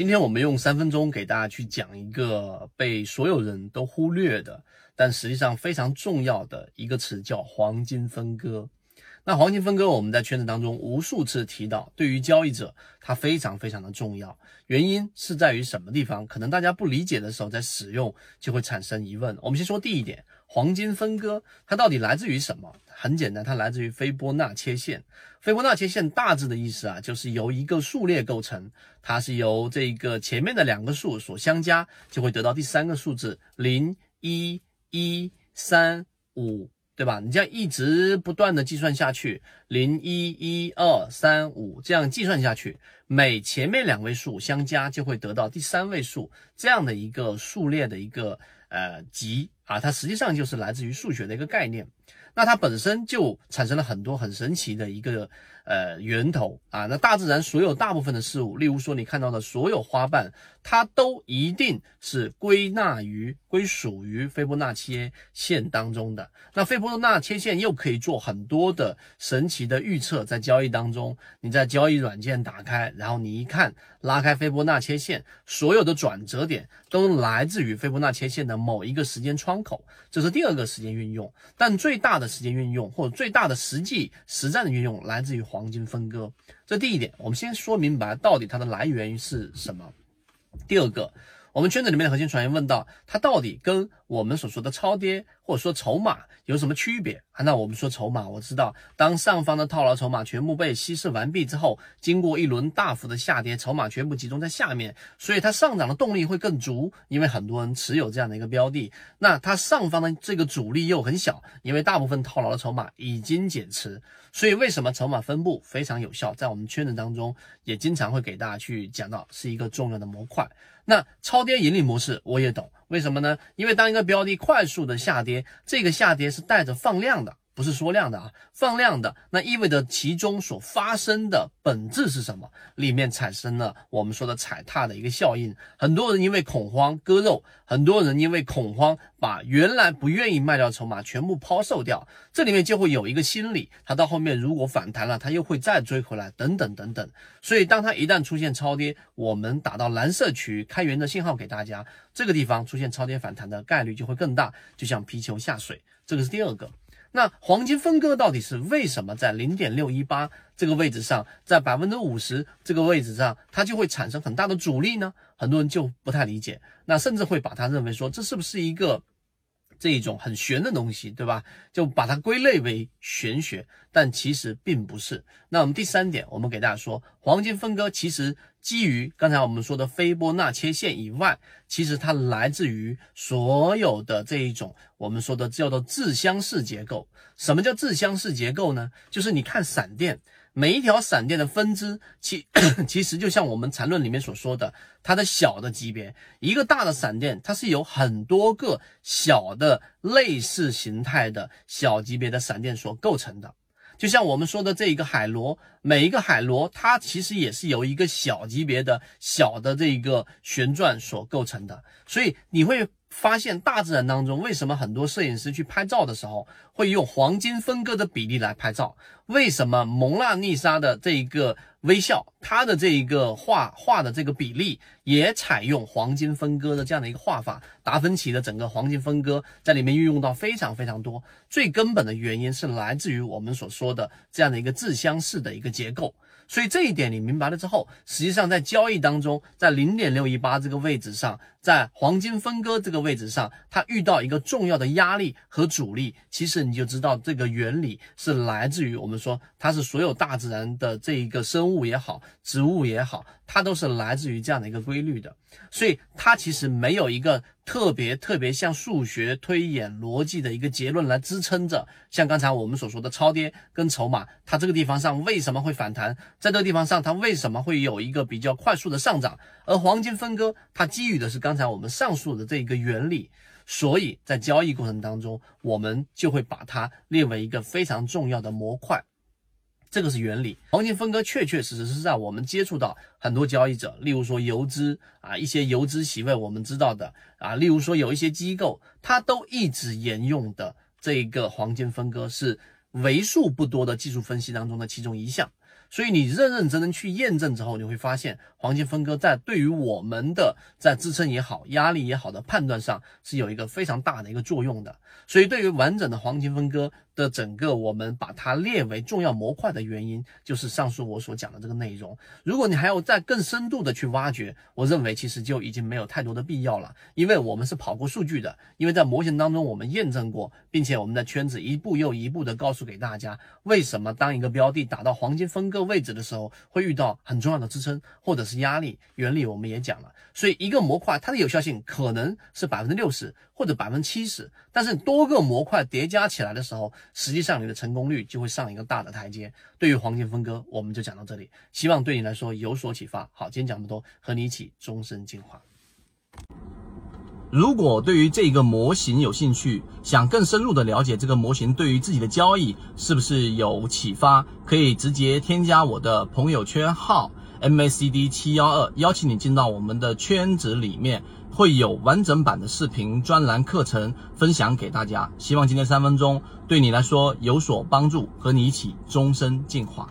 今天我们用三分钟给大家去讲一个被所有人都忽略的，但实际上非常重要的一个词，叫黄金分割。那黄金分割，我们在圈子当中无数次提到，对于交易者它非常非常的重要。原因是在于什么地方？可能大家不理解的时候，在使用就会产生疑问。我们先说第一点，黄金分割它到底来自于什么？很简单，它来自于斐波那切线。斐波那切线大致的意思啊，就是由一个数列构成，它是由这个前面的两个数所相加，就会得到第三个数字零一一三五。对吧？你这样一直不断的计算下去，零一一二三五这样计算下去，每前面两位数相加就会得到第三位数这样的一个数列的一个呃集啊，它实际上就是来自于数学的一个概念。那它本身就产生了很多很神奇的一个呃源头啊。那大自然所有大部分的事物，例如说你看到的所有花瓣，它都一定是归纳于归属于斐波那切线当中的。那斐波那切线又可以做很多的神奇的预测，在交易当中，你在交易软件打开，然后你一看，拉开斐波那切线，所有的转折点都来自于斐波那切线的某一个时间窗口，这是第二个时间运用。但最大的时间运用或者最大的实际实战的运用来自于黄金分割，这第一点，我们先说明白到底它的来源是什么。第二个。我们圈子里面的核心传员问到，它到底跟我们所说的超跌或者说筹码有什么区别啊？那我们说筹码，我知道，当上方的套牢筹码全部被稀释完毕之后，经过一轮大幅的下跌，筹码全部集中在下面，所以它上涨的动力会更足，因为很多人持有这样的一个标的。那它上方的这个阻力又很小，因为大部分套牢的筹码已经减持，所以为什么筹码分布非常有效？在我们圈子当中也经常会给大家去讲到，是一个重要的模块。那超跌盈利模式我也懂，为什么呢？因为当一个标的快速的下跌，这个下跌是带着放量的。不是缩量的啊，放量的，那意味着其中所发生的本质是什么？里面产生了我们说的踩踏的一个效应，很多人因为恐慌割肉，很多人因为恐慌把原来不愿意卖掉筹码全部抛售掉，这里面就会有一个心理，它到后面如果反弹了，它又会再追回来，等等等等。所以当它一旦出现超跌，我们打到蓝色区域开源的信号给大家，这个地方出现超跌反弹的概率就会更大，就像皮球下水，这个是第二个。那黄金分割到底是为什么在零点六一八这个位置上，在百分之五十这个位置上，它就会产生很大的阻力呢？很多人就不太理解，那甚至会把它认为说这是不是一个？这一种很玄的东西，对吧？就把它归类为玄学，但其实并不是。那我们第三点，我们给大家说，黄金分割其实基于刚才我们说的斐波那切线以外，其实它来自于所有的这一种我们说的叫做自相似结构。什么叫自相似结构呢？就是你看闪电。每一条闪电的分支，其 其实就像我们缠论里面所说的，它的小的级别，一个大的闪电，它是由很多个小的类似形态的小级别的闪电所构成的。就像我们说的这一个海螺，每一个海螺，它其实也是由一个小级别的小的这一个旋转所构成的。所以你会。发现大自然当中，为什么很多摄影师去拍照的时候会用黄金分割的比例来拍照？为什么蒙娜丽莎的这一个微笑，它的这一个画画的这个比例也采用黄金分割的这样的一个画法？达芬奇的整个黄金分割在里面运用到非常非常多。最根本的原因是来自于我们所说的这样的一个自相似的一个结构。所以这一点你明白了之后，实际上在交易当中，在零点六一八这个位置上，在黄金分割这个位置上，它遇到一个重要的压力和阻力，其实你就知道这个原理是来自于我们说它是所有大自然的这一个生物也好，植物也好，它都是来自于这样的一个规律的。所以它其实没有一个。特别特别像数学推演逻辑的一个结论来支撑着，像刚才我们所说的超跌跟筹码，它这个地方上为什么会反弹？在这个地方上，它为什么会有一个比较快速的上涨？而黄金分割，它基于的是刚刚才我们上述的这一个原理，所以在交易过程当中，我们就会把它列为一个非常重要的模块。这个是原理，黄金分割确确实实是在我们接触到很多交易者，例如说游资啊，一些游资席位我们知道的啊，例如说有一些机构，它都一直沿用的这个黄金分割是为数不多的技术分析当中的其中一项。所以你认认真真去验证之后，你会发现黄金分割在对于我们的在支撑也好、压力也好的判断上是有一个非常大的一个作用的。所以，对于完整的黄金分割的整个，我们把它列为重要模块的原因，就是上述我所讲的这个内容。如果你还要再更深度的去挖掘，我认为其实就已经没有太多的必要了，因为我们是跑过数据的，因为在模型当中我们验证过，并且我们的圈子一步又一步的告诉给大家，为什么当一个标的打到黄金分割位置的时候，会遇到很重要的支撑或者是压力，原理我们也讲了。所以一个模块它的有效性可能是百分之六十或者百分之七十，但是多个模块叠加起来的时候，实际上你的成功率就会上一个大的台阶。对于黄金分割，我们就讲到这里，希望对你来说有所启发。好，今天讲这么多，和你一起终身进化。如果对于这个模型有兴趣，想更深入的了解这个模型对于自己的交易是不是有启发，可以直接添加我的朋友圈号。MACD 七幺二，邀请你进到我们的圈子里面，会有完整版的视频专栏课程分享给大家。希望今天三分钟对你来说有所帮助，和你一起终身进化。